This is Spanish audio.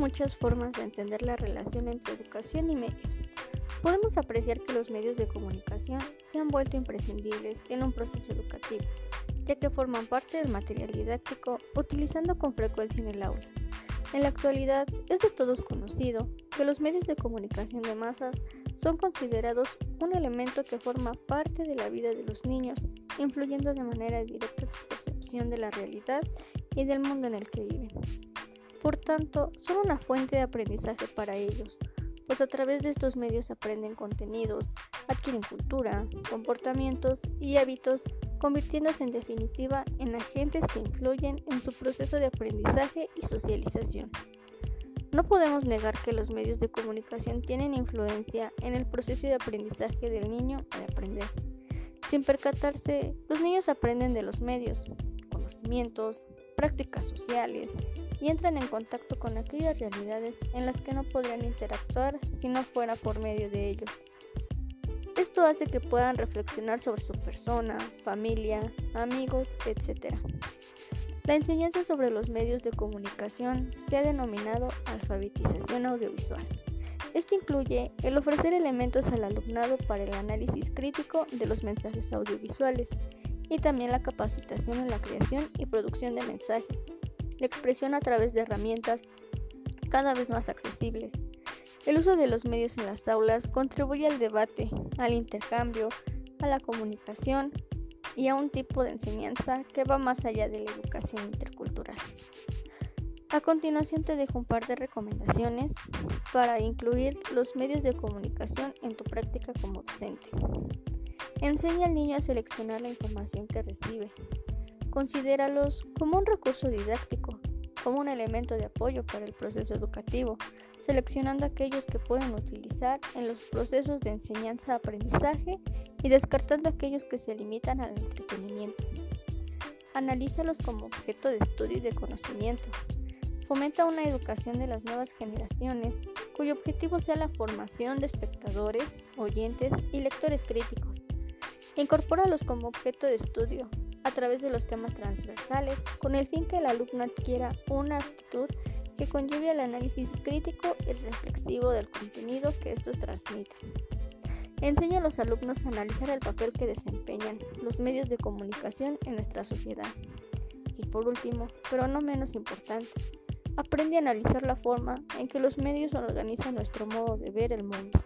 muchas formas de entender la relación entre educación y medios. Podemos apreciar que los medios de comunicación se han vuelto imprescindibles en un proceso educativo, ya que forman parte del material didáctico utilizando con frecuencia en el aula. En la actualidad es de todos conocido que los medios de comunicación de masas son considerados un elemento que forma parte de la vida de los niños, influyendo de manera directa su percepción de la realidad y del mundo en el que viven. Por tanto, son una fuente de aprendizaje para ellos, pues a través de estos medios aprenden contenidos, adquieren cultura, comportamientos y hábitos, convirtiéndose en definitiva en agentes que influyen en su proceso de aprendizaje y socialización. No podemos negar que los medios de comunicación tienen influencia en el proceso de aprendizaje del niño al aprender. Sin percatarse, los niños aprenden de los medios, conocimientos, prácticas sociales, y entran en contacto con aquellas realidades en las que no podrían interactuar si no fuera por medio de ellos. Esto hace que puedan reflexionar sobre su persona, familia, amigos, etc. La enseñanza sobre los medios de comunicación se ha denominado alfabetización audiovisual. Esto incluye el ofrecer elementos al alumnado para el análisis crítico de los mensajes audiovisuales y también la capacitación en la creación y producción de mensajes, la expresión a través de herramientas cada vez más accesibles. El uso de los medios en las aulas contribuye al debate, al intercambio, a la comunicación y a un tipo de enseñanza que va más allá de la educación intercultural. A continuación te dejo un par de recomendaciones para incluir los medios de comunicación en tu práctica como docente. Enseña al niño a seleccionar la información que recibe, Considéralos como un recurso didáctico, como un elemento de apoyo para el proceso educativo, seleccionando aquellos que pueden utilizar en los procesos de enseñanza-aprendizaje y descartando aquellos que se limitan al entretenimiento. Analízalos como objeto de estudio y de conocimiento. Fomenta una educación de las nuevas generaciones cuyo objetivo sea la formación de espectadores, oyentes y lectores críticos. Incorpóralos como objeto de estudio, a través de los temas transversales, con el fin que el alumno adquiera una actitud que conlleve al análisis crítico y reflexivo del contenido que estos transmiten. Enseña a los alumnos a analizar el papel que desempeñan los medios de comunicación en nuestra sociedad. Y por último, pero no menos importante, aprende a analizar la forma en que los medios organizan nuestro modo de ver el mundo.